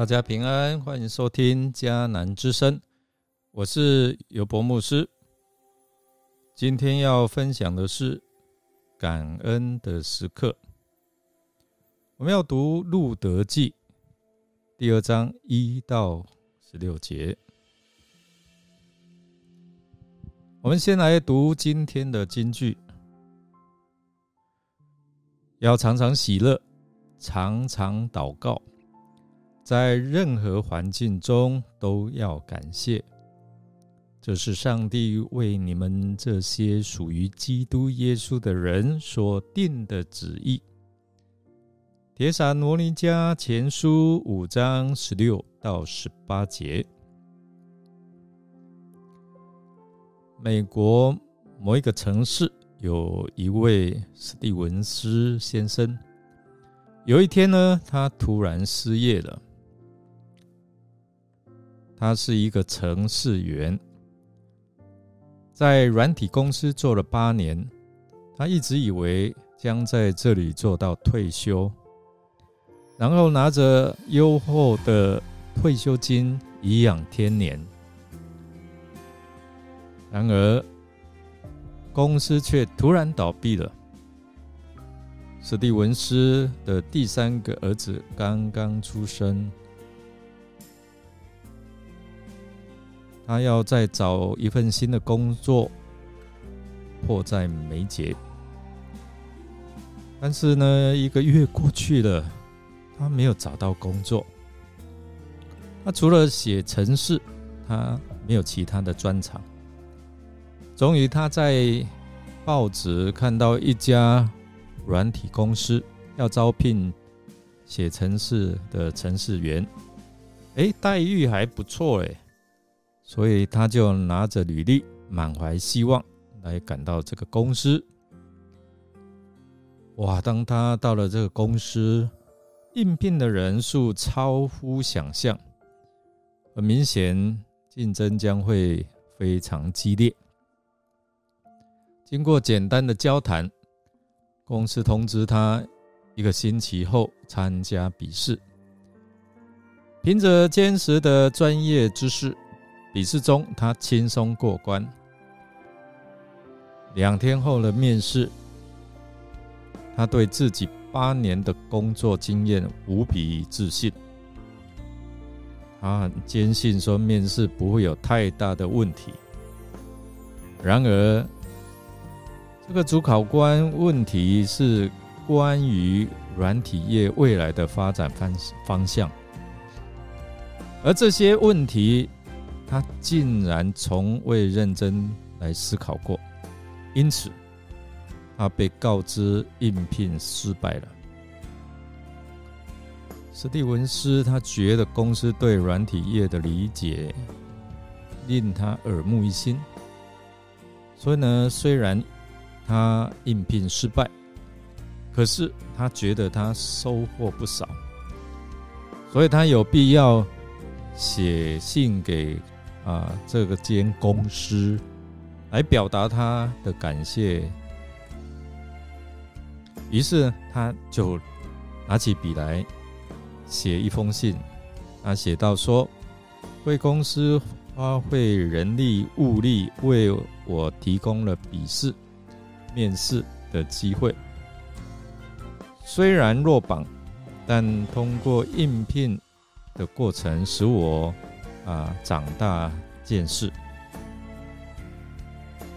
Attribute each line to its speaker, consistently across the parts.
Speaker 1: 大家平安，欢迎收听迦南之声，我是尤博牧师。今天要分享的是感恩的时刻。我们要读路德记第二章一到十六节。我们先来读今天的金句：要常常喜乐，常常祷告。在任何环境中都要感谢，这是上帝为你们这些属于基督耶稣的人所定的旨意。铁撒罗尼迦前书五章十六到十八节。美国某一个城市有一位史蒂文斯先生，有一天呢，他突然失业了。他是一个程序员，在软体公司做了八年。他一直以为将在这里做到退休，然后拿着优厚的退休金颐养天年。然而，公司却突然倒闭了。史蒂文斯的第三个儿子刚刚出生。他要再找一份新的工作，迫在眉睫。但是呢，一个月过去了，他没有找到工作。他除了写程式，他没有其他的专长。终于，他在报纸看到一家软体公司要招聘写程式的程序员，哎，待遇还不错，哎。所以他就拿着履历，满怀希望来赶到这个公司。哇！当他到了这个公司，应聘的人数超乎想象，很明显竞争将会非常激烈。经过简单的交谈，公司通知他一个星期后参加笔试，凭着坚实的专业知识。笔试中，他轻松过关。两天后的面试，他对自己八年的工作经验无比自信。他很坚信说面试不会有太大的问题。然而，这个主考官问题是关于软体业未来的发展方方向，而这些问题。他竟然从未认真来思考过，因此他被告知应聘失败了。史蒂文斯他觉得公司对软体业的理解令他耳目一新，所以呢，虽然他应聘失败，可是他觉得他收获不少，所以他有必要写信给。啊，这个间公司来表达他的感谢，于是他就拿起笔来写一封信。他写到说：“贵公司花费人力物力为我提供了笔试、面试的机会，虽然落榜，但通过应聘的过程使我。”啊，长大见识，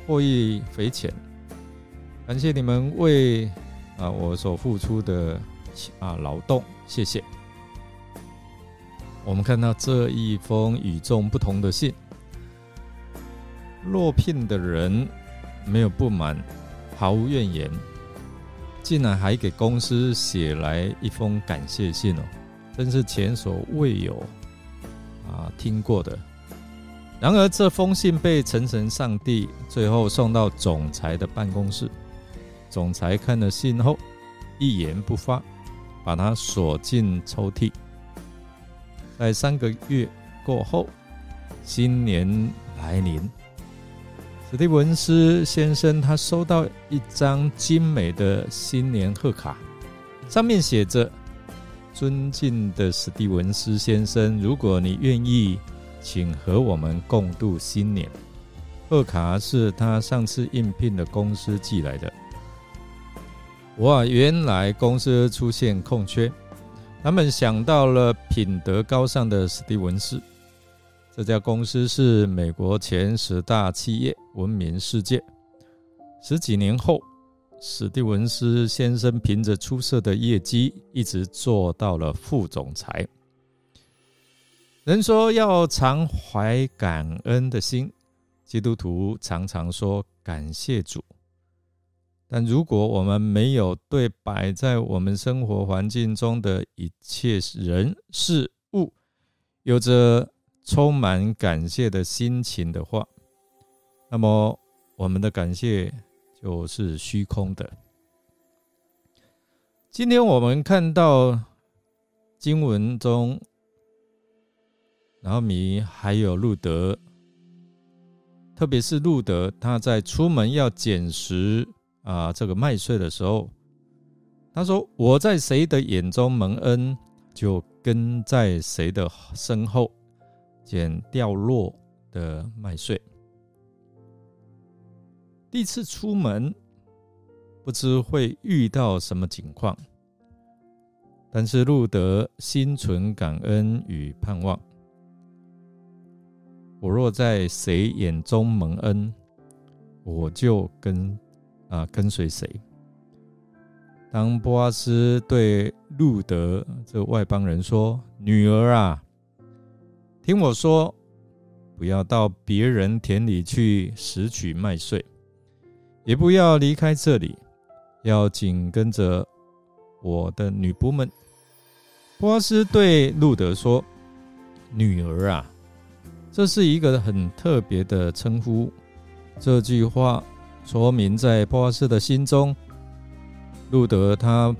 Speaker 1: 获益匪浅。感谢你们为啊我所付出的啊劳动，谢谢。我们看到这一封与众不同的信，落聘的人没有不满，毫无怨言，竟然还给公司写来一封感谢信哦，真是前所未有。啊，听过的。然而，这封信被陈神上帝最后送到总裁的办公室。总裁看了信后，一言不发，把它锁进抽屉。在三个月过后，新年来临，史蒂文斯先生他收到一张精美的新年贺卡，上面写着：“尊敬的史蒂文斯先生，如果你愿意，请和我们共度新年。贺卡是他上次应聘的公司寄来的。哇，原来公司出现空缺，他们想到了品德高尚的史蒂文斯。这家公司是美国前十大企业，闻名世界。十几年后，史蒂文斯先生凭着出色的业绩，一直做到了副总裁。人说要常怀感恩的心，基督徒常常说感谢主。但如果我们没有对摆在我们生活环境中的一切人事物有着充满感谢的心情的话，那么我们的感谢。就是虚空的。今天我们看到经文中，然后米还有路德，特别是路德，他在出门要捡拾啊这个麦穗的时候，他说：“我在谁的眼中蒙恩，就跟在谁的身后捡掉落的麦穗。”第一次出门，不知会遇到什么情况，但是路德心存感恩与盼望。我若在谁眼中蒙恩，我就跟啊跟随谁。当波阿斯对路德这外邦人说：“女儿啊，听我说，不要到别人田里去拾取麦穗。”也不要离开这里，要紧跟着我的女仆们。波阿斯对路德说：“女儿啊，这是一个很特别的称呼。”这句话说明，在波阿斯的心中，路德他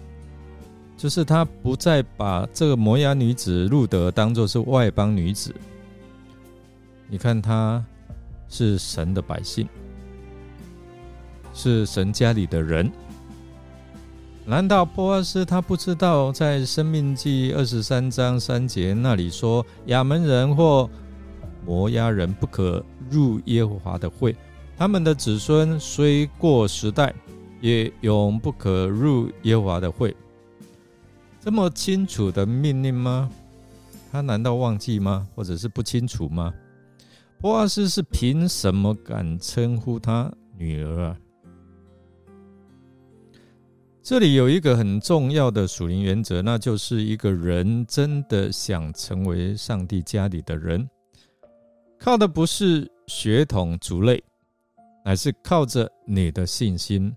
Speaker 1: 就是他不再把这个摩崖女子路德当作是外邦女子。你看，他是神的百姓。是神家里的人，难道波阿斯他不知道在《生命记》二十三章三节那里说，亚门人或摩押人不可入耶和华的会，他们的子孙虽过时代，也永不可入耶和华的会。这么清楚的命令吗？他难道忘记吗？或者是不清楚吗？波阿斯是凭什么敢称呼他女儿啊？这里有一个很重要的属灵原则，那就是一个人真的想成为上帝家里的人，靠的不是血统族类，乃是靠着你的信心。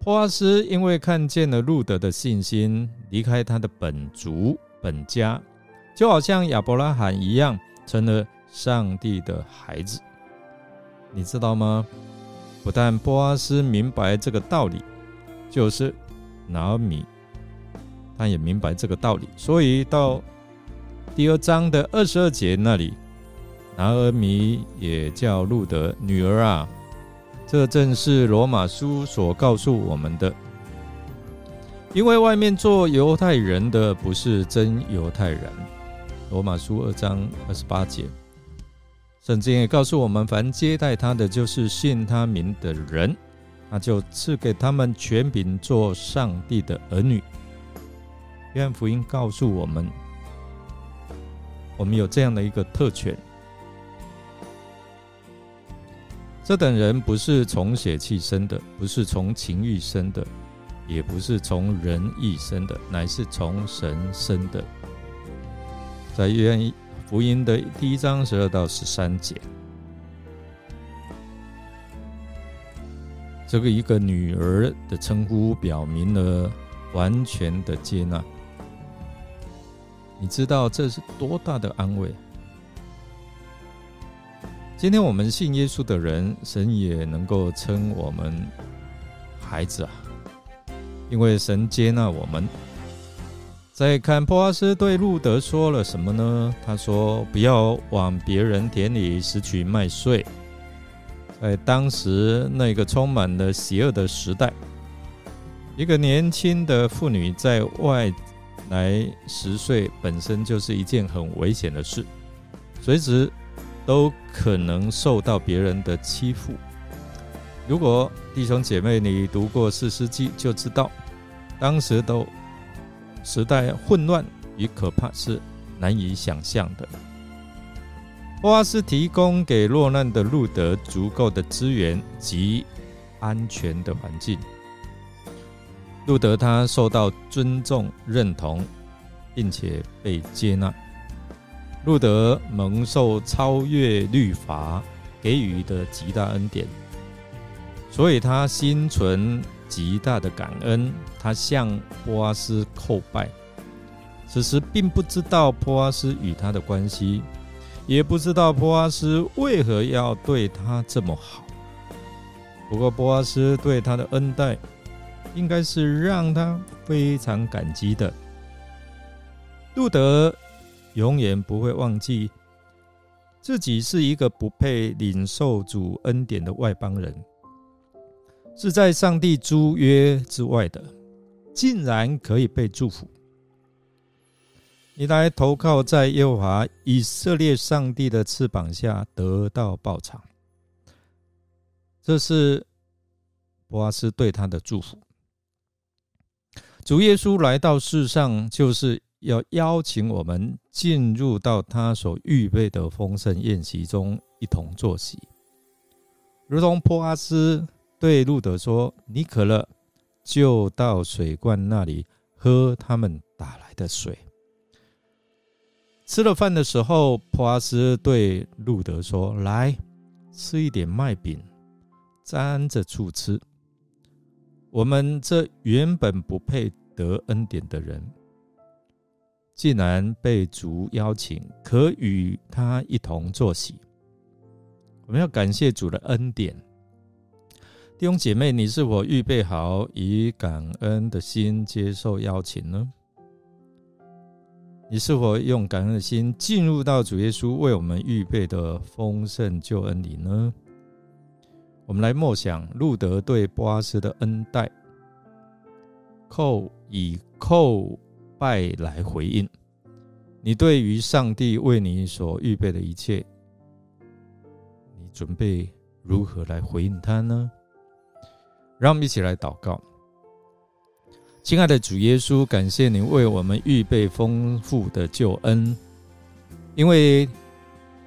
Speaker 1: 波阿斯因为看见了路德的信心，离开他的本族本家，就好像亚伯拉罕一样，成了上帝的孩子。你知道吗？不但波阿斯明白这个道理。就是拿尔米，他也明白这个道理，所以到第二章的二十二节那里，拿尔米也叫路德女儿啊。这正是罗马书所告诉我们的，因为外面做犹太人的不是真犹太人。罗马书二章二十八节，圣经也告诉我们，凡接待他的，就是信他名的人。那就赐给他们权柄做上帝的儿女。约翰福音告诉我们，我们有这样的一个特权。这等人不是从血气生的，不是从情欲生的，也不是从人意生的，乃是从神生的。在约翰福音的第一章十二到十三节。这个一个女儿的称呼，表明了完全的接纳。你知道这是多大的安慰？今天我们信耶稣的人，神也能够称我们孩子啊，因为神接纳我们。再看波阿斯对路德说了什么呢？他说：“不要往别人田里拾取麦穗。”在当时那个充满了邪恶的时代，一个年轻的妇女在外来十岁本身就是一件很危险的事，随时都可能受到别人的欺负。如果弟兄姐妹你读过《四世纪》，就知道当时都时代混乱与可怕是难以想象的。波阿斯提供给落难的路德足够的资源及安全的环境。路德他受到尊重、认同，并且被接纳。路德蒙受超越律法给予的极大恩典，所以他心存极大的感恩。他向波阿斯叩拜，此时并不知道波阿斯与他的关系，也不知道波阿斯为何要对他这么好。不过波阿斯对他的恩待。应该是让他非常感激的。路德永远不会忘记自己是一个不配领受主恩典的外邦人，是在上帝租约之外的，竟然可以被祝福。你来投靠在耶和华以色列上帝的翅膀下，得到报偿。这是波阿斯对他的祝福。主耶稣来到世上，就是要邀请我们进入到他所预备的丰盛宴席中，一同坐席。如同波阿斯对路德说：“你渴了，就到水罐那里喝他们打来的水。”吃了饭的时候，波阿斯对路德说：“来，吃一点麦饼，沾着醋吃。”我们这原本不配得恩典的人，竟然被主邀请，可与他一同坐席。我们要感谢主的恩典。弟兄姐妹，你是否预备好以感恩的心接受邀请呢？你是否用感恩的心进入到主耶稣为我们预备的丰盛救恩里呢？我们来默想路德对波阿斯的恩待，叩以叩拜来回应你对于上帝为你所预备的一切，你准备如何来回应他呢？让我们一起来祷告，亲爱的主耶稣，感谢您为我们预备丰富的救恩，因为。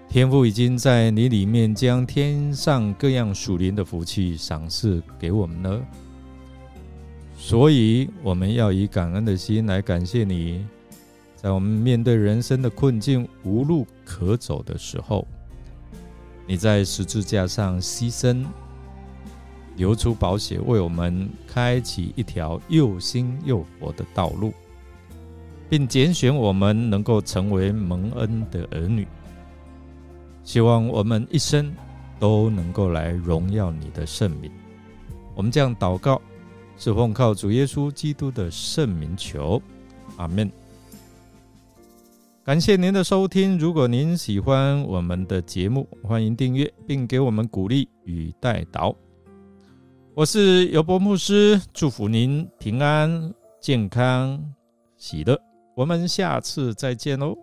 Speaker 1: 天父已经在你里面将天上各样属灵的福气赏赐给我们了，所以我们要以感恩的心来感谢你，在我们面对人生的困境无路可走的时候，你在十字架上牺牲，流出宝血，为我们开启一条又新又活的道路，并拣选我们能够成为蒙恩的儿女。希望我们一生都能够来荣耀你的圣名。我们这样祷告，是奉靠主耶稣基督的圣名求，阿门。感谢您的收听。如果您喜欢我们的节目，欢迎订阅并给我们鼓励与带导。我是尤伯牧师，祝福您平安、健康、喜乐。我们下次再见喽。